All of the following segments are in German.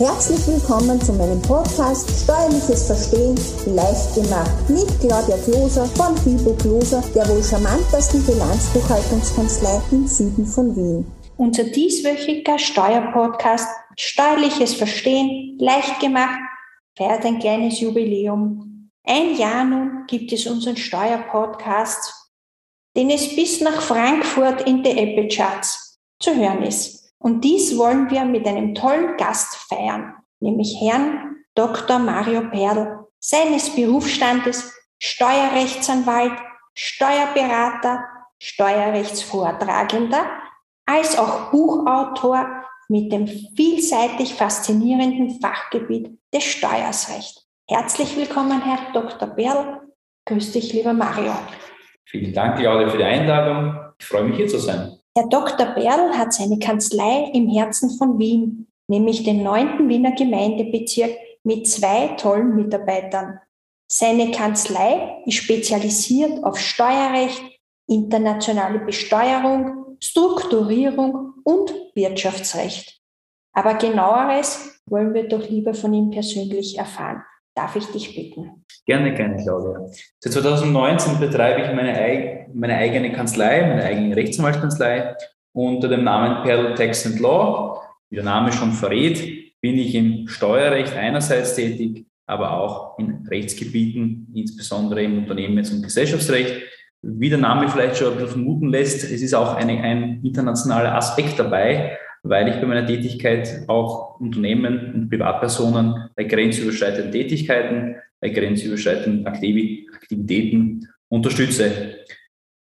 Herzlich willkommen zu meinem Podcast Steuerliches Verstehen leicht gemacht mit Claudia Kloser von Fibo Kloser, der wohl charmantesten Bilanzbuchhaltungskanzlei im Süden von Wien. Unser dieswöchiger Steuerpodcast Steuerliches Verstehen leicht gemacht feiert ein kleines Jubiläum. Ein Jahr nun gibt es unseren Steuerpodcast, den es bis nach Frankfurt in die Apple Charts zu hören ist. Und dies wollen wir mit einem tollen Gast feiern, nämlich Herrn Dr. Mario Perl, seines Berufsstandes Steuerrechtsanwalt, Steuerberater, Steuerrechtsvortragender, als auch Buchautor mit dem vielseitig faszinierenden Fachgebiet des Steuersrecht. Herzlich willkommen, Herr Dr. Perl. Grüß dich, lieber Mario. Vielen Dank, Claudia, für die Einladung. Ich freue mich, hier zu sein. Herr Dr. Berl hat seine Kanzlei im Herzen von Wien, nämlich den neunten Wiener Gemeindebezirk mit zwei tollen Mitarbeitern. Seine Kanzlei ist spezialisiert auf Steuerrecht, internationale Besteuerung, Strukturierung und Wirtschaftsrecht. Aber genaueres wollen wir doch lieber von ihm persönlich erfahren. Darf ich dich bitten? Gerne, gerne, Claudia. Seit 2019 betreibe ich meine, meine eigene Kanzlei, meine eigene Rechtsanwaltskanzlei unter dem Namen Perl Tax and Law. Wie der Name schon verrät, bin ich im Steuerrecht einerseits tätig, aber auch in Rechtsgebieten, insbesondere im Unternehmens- und Gesellschaftsrecht. Wie der Name vielleicht schon ein bisschen vermuten lässt, es ist auch eine, ein internationaler Aspekt dabei weil ich bei meiner Tätigkeit auch Unternehmen und Privatpersonen bei grenzüberschreitenden Tätigkeiten, bei grenzüberschreitenden Aktivitäten unterstütze.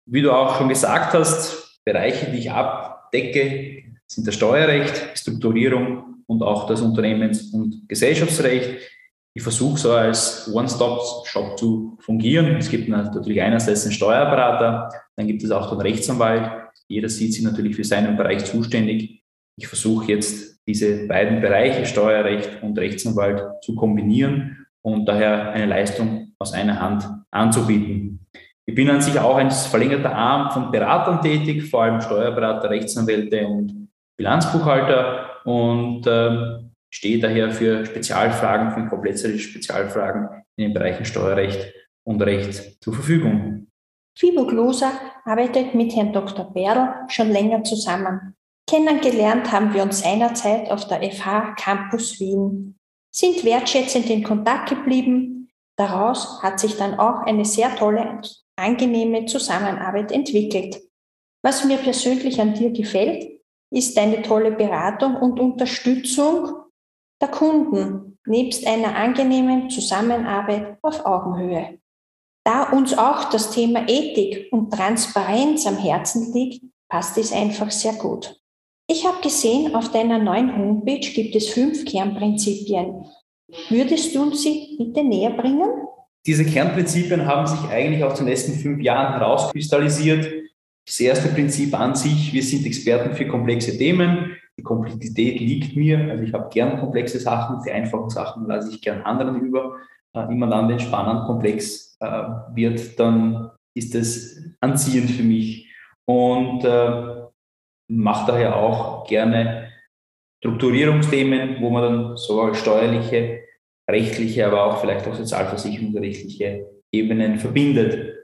Wie du auch schon gesagt hast, Bereiche, die ich abdecke, sind das Steuerrecht, Strukturierung und auch das Unternehmens- und Gesellschaftsrecht. Ich versuche so als One-Stop-Shop zu fungieren. Es gibt natürlich einerseits den Steuerberater, dann gibt es auch den Rechtsanwalt. Jeder sieht sich natürlich für seinen Bereich zuständig ich versuche jetzt diese beiden Bereiche, Steuerrecht und Rechtsanwalt, zu kombinieren und daher eine Leistung aus einer Hand anzubieten. Ich bin an sich auch ein verlängerter Arm von Beratern tätig, vor allem Steuerberater, Rechtsanwälte und Bilanzbuchhalter und äh, stehe daher für Spezialfragen, für komplexe Spezialfragen in den Bereichen Steuerrecht und Recht zur Verfügung. Fibo Gloser arbeitet mit Herrn Dr. Berl schon länger zusammen. Kennengelernt haben wir uns seinerzeit auf der FH Campus Wien, sind wertschätzend in Kontakt geblieben. Daraus hat sich dann auch eine sehr tolle, angenehme Zusammenarbeit entwickelt. Was mir persönlich an dir gefällt, ist deine tolle Beratung und Unterstützung der Kunden, nebst einer angenehmen Zusammenarbeit auf Augenhöhe. Da uns auch das Thema Ethik und Transparenz am Herzen liegt, passt es einfach sehr gut. Ich habe gesehen, auf deiner neuen Homepage gibt es fünf Kernprinzipien. Würdest du sie bitte näher bringen? Diese Kernprinzipien haben sich eigentlich auch in den letzten fünf Jahren herauskristallisiert. Das erste Prinzip an sich, wir sind Experten für komplexe Themen. Die Komplexität liegt mir, also ich habe gern komplexe Sachen, die einfachen Sachen lasse ich gern anderen über. Äh, immer dann, wenn spannend komplex äh, wird, dann ist das anziehend für mich. Und äh, mache daher auch gerne Strukturierungsthemen, wo man dann sowohl steuerliche, rechtliche, aber auch vielleicht auch sozialversicherungsrechtliche Ebenen verbindet.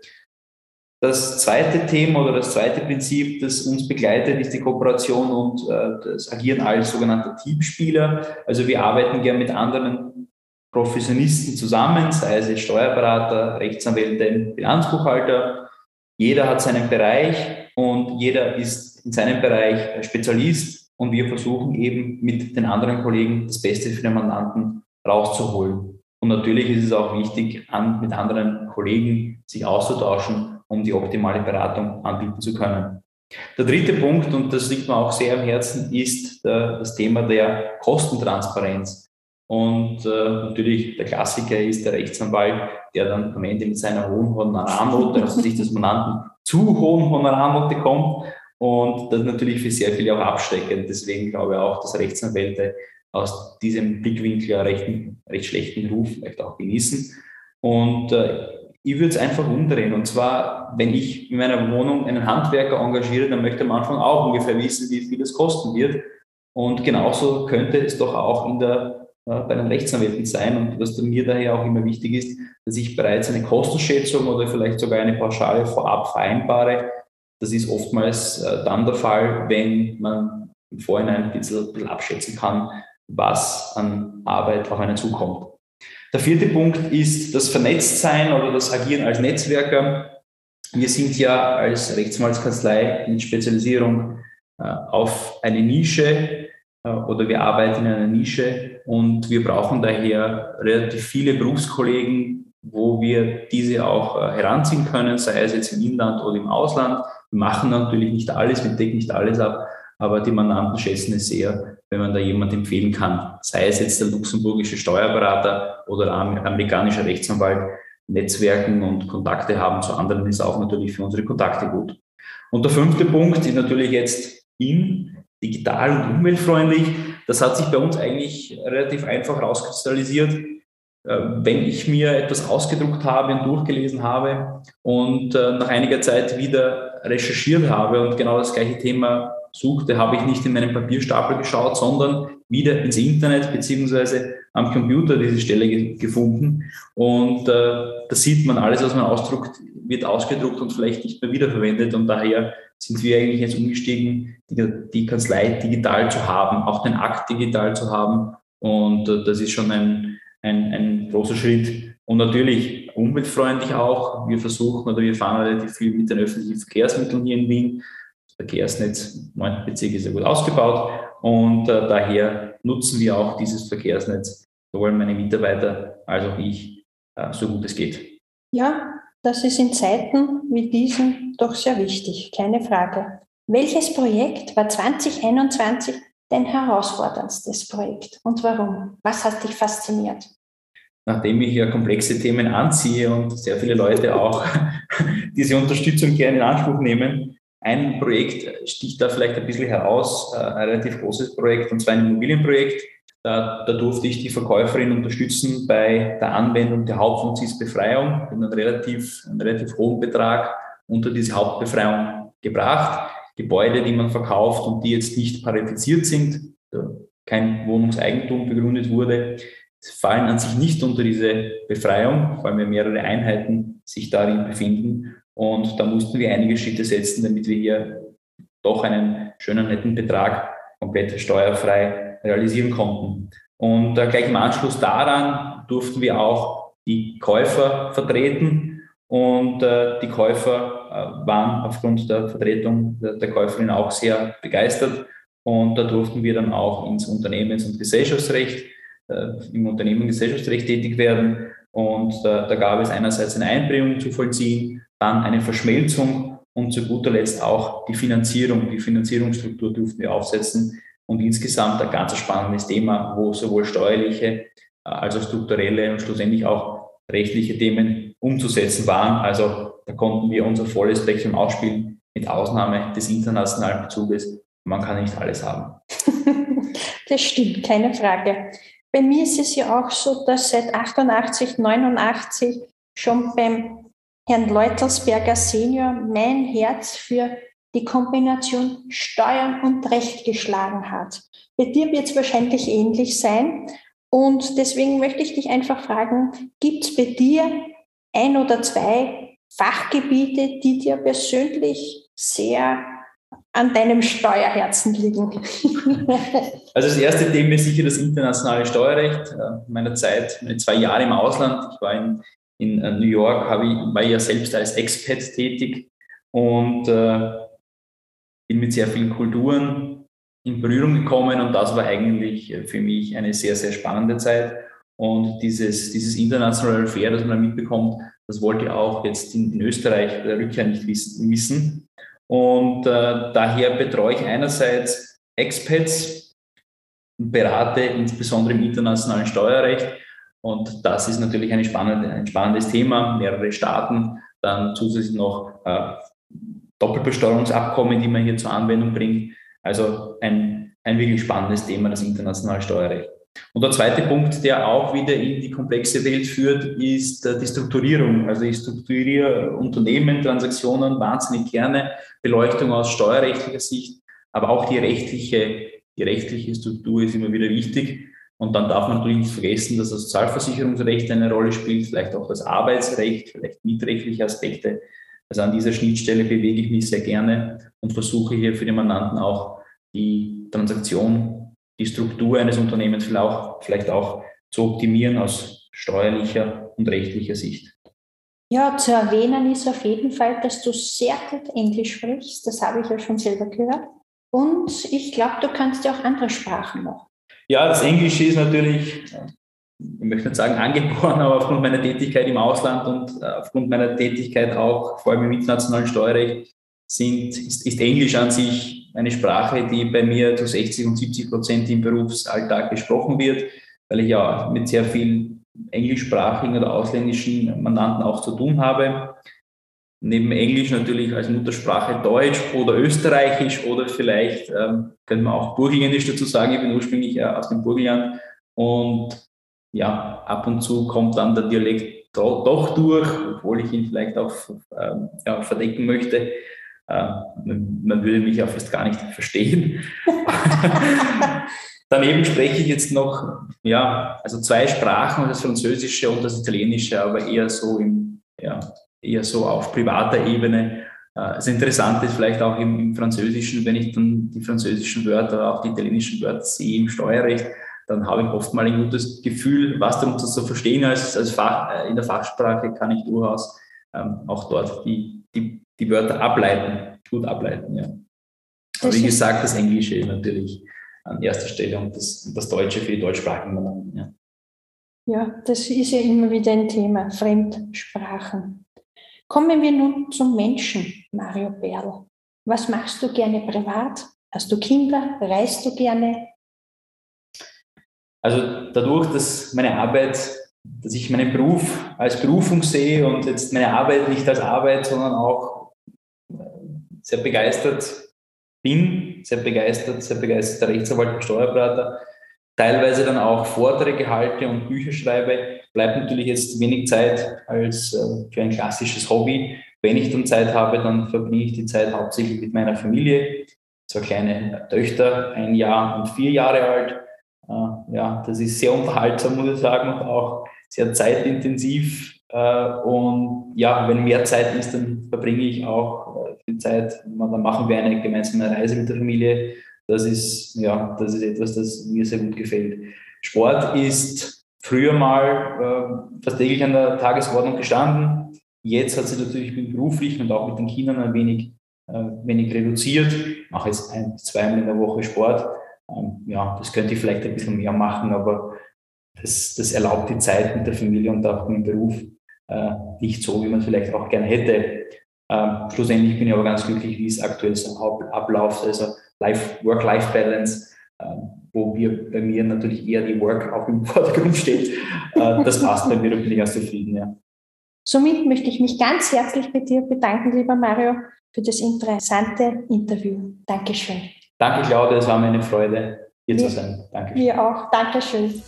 Das zweite Thema oder das zweite Prinzip, das uns begleitet, ist die Kooperation und äh, das Agieren als sogenannter Teamspieler. Also wir arbeiten gerne mit anderen Professionisten zusammen, sei es Steuerberater, Rechtsanwälte, Bilanzbuchhalter. Jeder hat seinen Bereich und jeder ist in seinem Bereich Spezialist und wir versuchen eben mit den anderen Kollegen das Beste für den Mandanten rauszuholen. Und natürlich ist es auch wichtig, an, mit anderen Kollegen sich auszutauschen, um die optimale Beratung anbieten zu können. Der dritte Punkt, und das liegt mir auch sehr am Herzen, ist der, das Thema der Kostentransparenz. Und äh, natürlich der Klassiker ist der Rechtsanwalt, der dann am Ende mit seiner hohen Honorarnote, also sich des Mandanten zu hohen Honorarnote kommt und das ist natürlich für sehr viele auch abschreckend. Deswegen glaube ich auch, dass Rechtsanwälte aus diesem Blickwinkel einen recht, recht schlechten Ruf vielleicht auch genießen. Und äh, ich würde es einfach umdrehen. Und zwar, wenn ich in meiner Wohnung einen Handwerker engagiere, dann möchte am Anfang auch ungefähr wissen, wie viel das kosten wird. Und genauso könnte es doch auch in der, bei den Rechtsanwälten sein. Und was mir daher auch immer wichtig ist, dass ich bereits eine Kostenschätzung oder vielleicht sogar eine Pauschale vorab vereinbare. Das ist oftmals äh, dann der Fall, wenn man im Vorhinein ein bisschen, abschätzen kann, was an Arbeit auf einen zukommt. Der vierte Punkt ist das Vernetztsein oder das Agieren als Netzwerker. Wir sind ja als Rechtsanwaltskanzlei in Spezialisierung äh, auf eine Nische äh, oder wir arbeiten in einer Nische und wir brauchen daher relativ viele Berufskollegen, wo wir diese auch äh, heranziehen können, sei es jetzt im Inland oder im Ausland. Wir machen natürlich nicht alles, wir decken nicht alles ab, aber die Mandanten schätzen es sehr, wenn man da jemand empfehlen kann, sei es jetzt der luxemburgische Steuerberater oder amerikanischer Rechtsanwalt, Netzwerken und Kontakte haben zu anderen ist auch natürlich für unsere Kontakte gut. Und der fünfte Punkt ist natürlich jetzt in, digital und umweltfreundlich. Das hat sich bei uns eigentlich relativ einfach rauskristallisiert. Äh, wenn ich mir etwas ausgedruckt habe und durchgelesen habe und äh, nach einiger Zeit wieder recherchiert habe und genau das gleiche Thema suchte, habe ich nicht in meinen Papierstapel geschaut, sondern wieder ins Internet beziehungsweise am Computer diese Stelle ge gefunden. Und äh, da sieht man, alles, was man ausdruckt, wird ausgedruckt und vielleicht nicht mehr wiederverwendet. Und daher sind wir eigentlich jetzt umgestiegen, die, die Kanzlei digital zu haben, auch den Akt digital zu haben. Und äh, das ist schon ein, ein, ein großer Schritt. Und natürlich umweltfreundlich auch. Wir versuchen oder wir fahren relativ viel mit den öffentlichen Verkehrsmitteln hier in Wien. Verkehrsnetz, 9. Bezirk ist ja gut ausgebaut und äh, daher nutzen wir auch dieses Verkehrsnetz, sowohl meine Mitarbeiter als auch ich, äh, so gut es geht. Ja, das ist in Zeiten wie diesen doch sehr wichtig, keine Frage. Welches Projekt war 2021 dein herausforderndstes Projekt und warum? Was hat dich fasziniert? Nachdem ich ja komplexe Themen anziehe und sehr viele Leute auch diese Unterstützung gerne in Anspruch nehmen, ein Projekt sticht da vielleicht ein bisschen heraus, äh, ein relativ großes Projekt, und zwar ein Immobilienprojekt. Da, da durfte ich die Verkäuferin unterstützen bei der Anwendung der Hauptfunktionsbefreiung. Haben einen relativ, einen relativ hohen Betrag unter diese Hauptbefreiung gebracht. Gebäude, die man verkauft und die jetzt nicht parifiziert sind, kein Wohnungseigentum begründet wurde, fallen an sich nicht unter diese Befreiung, vor allem wenn mehrere Einheiten sich darin befinden. Und da mussten wir einige Schritte setzen, damit wir hier doch einen schönen, netten Betrag komplett steuerfrei realisieren konnten. Und äh, gleich im Anschluss daran durften wir auch die Käufer vertreten. Und äh, die Käufer äh, waren aufgrund der Vertretung der, der Käuferin auch sehr begeistert. Und da durften wir dann auch ins Unternehmens- und Gesellschaftsrecht, äh, im Unternehmen- und Gesellschaftsrecht tätig werden. Und da, da gab es einerseits eine Einbringung zu vollziehen, dann eine Verschmelzung und zu guter Letzt auch die Finanzierung. Die Finanzierungsstruktur durften wir aufsetzen und insgesamt ein ganz spannendes Thema, wo sowohl steuerliche äh, als auch strukturelle und schlussendlich auch rechtliche Themen umzusetzen waren. Also da konnten wir unser volles Spektrum ausspielen, mit Ausnahme des internationalen Bezuges. Man kann nicht alles haben. das stimmt, keine Frage. Bei mir ist es ja auch so, dass seit 88, 89 schon beim Herrn Leutelsberger Senior mein Herz für die Kombination Steuern und Recht geschlagen hat. Bei dir wird es wahrscheinlich ähnlich sein. Und deswegen möchte ich dich einfach fragen, gibt es bei dir ein oder zwei Fachgebiete, die dir persönlich sehr an deinem Steuerherzen liegen? also das erste Thema ist sicher das internationale Steuerrecht. In meiner Zeit, meine zwei Jahre im Ausland, ich war in in äh, New York ich, war ja selbst als Expat tätig und äh, bin mit sehr vielen Kulturen in Berührung gekommen und das war eigentlich äh, für mich eine sehr, sehr spannende Zeit. Und dieses, dieses internationale Affair, das man mitbekommt, das wollte ich auch jetzt in, in Österreich der Rückkehr nicht wissen. Und äh, daher betreue ich einerseits Expats berate insbesondere im internationalen Steuerrecht und das ist natürlich spannende, ein spannendes Thema. Mehrere Staaten, dann zusätzlich noch äh, Doppelbesteuerungsabkommen, die man hier zur Anwendung bringt. Also ein, ein wirklich spannendes Thema, das internationale Steuerrecht. Und der zweite Punkt, der auch wieder in die komplexe Welt führt, ist äh, die Strukturierung. Also ich strukturiere Unternehmen, Transaktionen wahnsinnig gerne, Beleuchtung aus steuerrechtlicher Sicht, aber auch die rechtliche die rechtliche Struktur ist immer wieder wichtig. Und dann darf man natürlich nicht vergessen, dass das Sozialversicherungsrecht eine Rolle spielt, vielleicht auch das Arbeitsrecht, vielleicht mietrechtliche Aspekte. Also an dieser Schnittstelle bewege ich mich sehr gerne und versuche hier für den Mandanten auch die Transaktion, die Struktur eines Unternehmens vielleicht auch, vielleicht auch zu optimieren aus steuerlicher und rechtlicher Sicht. Ja, zu erwähnen ist auf jeden Fall, dass du sehr gut Englisch sprichst. Das habe ich ja schon selber gehört. Und ich glaube, du kannst ja auch andere Sprachen noch. Ja, das Englische ist natürlich, ich möchte nicht sagen angeboren, aber aufgrund meiner Tätigkeit im Ausland und äh, aufgrund meiner Tätigkeit auch, vor allem im internationalen Steuerrecht, sind, ist, ist Englisch an sich eine Sprache, die bei mir zu 60 und 70 Prozent im Berufsalltag gesprochen wird, weil ich ja mit sehr vielen englischsprachigen oder ausländischen Mandanten auch zu tun habe. Neben Englisch natürlich als Muttersprache Deutsch oder Österreichisch oder vielleicht ähm, können wir auch Burgenländisch dazu sagen. Ich bin ursprünglich äh, aus dem Burgenland und ja, ab und zu kommt dann der Dialekt doch durch, obwohl ich ihn vielleicht auch ähm, ja, verdecken möchte. Äh, man würde mich auch fast gar nicht verstehen. Daneben spreche ich jetzt noch, ja, also zwei Sprachen, das Französische und das Italienische, aber eher so im, ja, eher so auf privater Ebene. Äh, das Interessante ist vielleicht auch im, im, Französischen, wenn ich dann die französischen Wörter, auch die italienischen Wörter sehe im Steuerrecht, dann habe ich oft mal ein gutes Gefühl, was darunter zu verstehen als, als Fach, äh, in der Fachsprache kann ich durchaus ähm, auch dort die, die, die Wörter ableiten, gut ableiten. Ja. Aber wie gesagt, das Englische natürlich an erster Stelle und das, das Deutsche für die deutschsprachigen Ja. ja, das ist ja immer wieder ein Thema, Fremdsprachen. Kommen wir nun zum Menschen, Mario Berl. Was machst du gerne privat? Hast du Kinder? Reist du gerne? Also dadurch, dass meine Arbeit, dass ich meinen Beruf als Berufung sehe und jetzt meine Arbeit nicht als Arbeit, sondern auch sehr begeistert bin, sehr begeistert, sehr begeisterter Rechtsanwalt und Steuerberater, teilweise dann auch Vorträge halte und Bücher schreibe, bleibt natürlich jetzt wenig Zeit als äh, für ein klassisches Hobby. Wenn ich dann Zeit habe, dann verbringe ich die Zeit hauptsächlich mit meiner Familie. Zwei kleine Töchter, ein Jahr und vier Jahre alt. Ja, das ist sehr unterhaltsam, muss ich sagen, und auch sehr zeitintensiv. Äh, und ja, wenn mehr Zeit ist, dann verbringe ich auch äh, viel Zeit. Dann machen wir eine gemeinsame Reise mit der Familie. Das ist, ja, das ist etwas, das mir sehr gut gefällt. Sport ist früher mal äh, fast täglich an der Tagesordnung gestanden. Jetzt hat sich natürlich beruflich und auch mit den Kindern ein wenig, wenig reduziert. Ich mache jetzt ein, zweimal in der Woche Sport. Ähm, ja, das könnte ich vielleicht ein bisschen mehr machen, aber das, das erlaubt die Zeit mit der Familie und auch mit dem Beruf äh, nicht so, wie man vielleicht auch gerne hätte. Ähm, schlussendlich bin ich aber ganz glücklich, wie es aktuell so abläuft, also Work-Life-Balance, ähm, wo wir bei mir natürlich eher die Work auch im Vordergrund steht. Äh, das passt bei mir, da bin ich ganz zufrieden, ja. Somit möchte ich mich ganz herzlich bei dir bedanken, lieber Mario, für das interessante Interview. Dankeschön. Danke, Claudia, es war mir eine Freude, hier wir, zu sein. Danke. Wir auch. Dankeschön.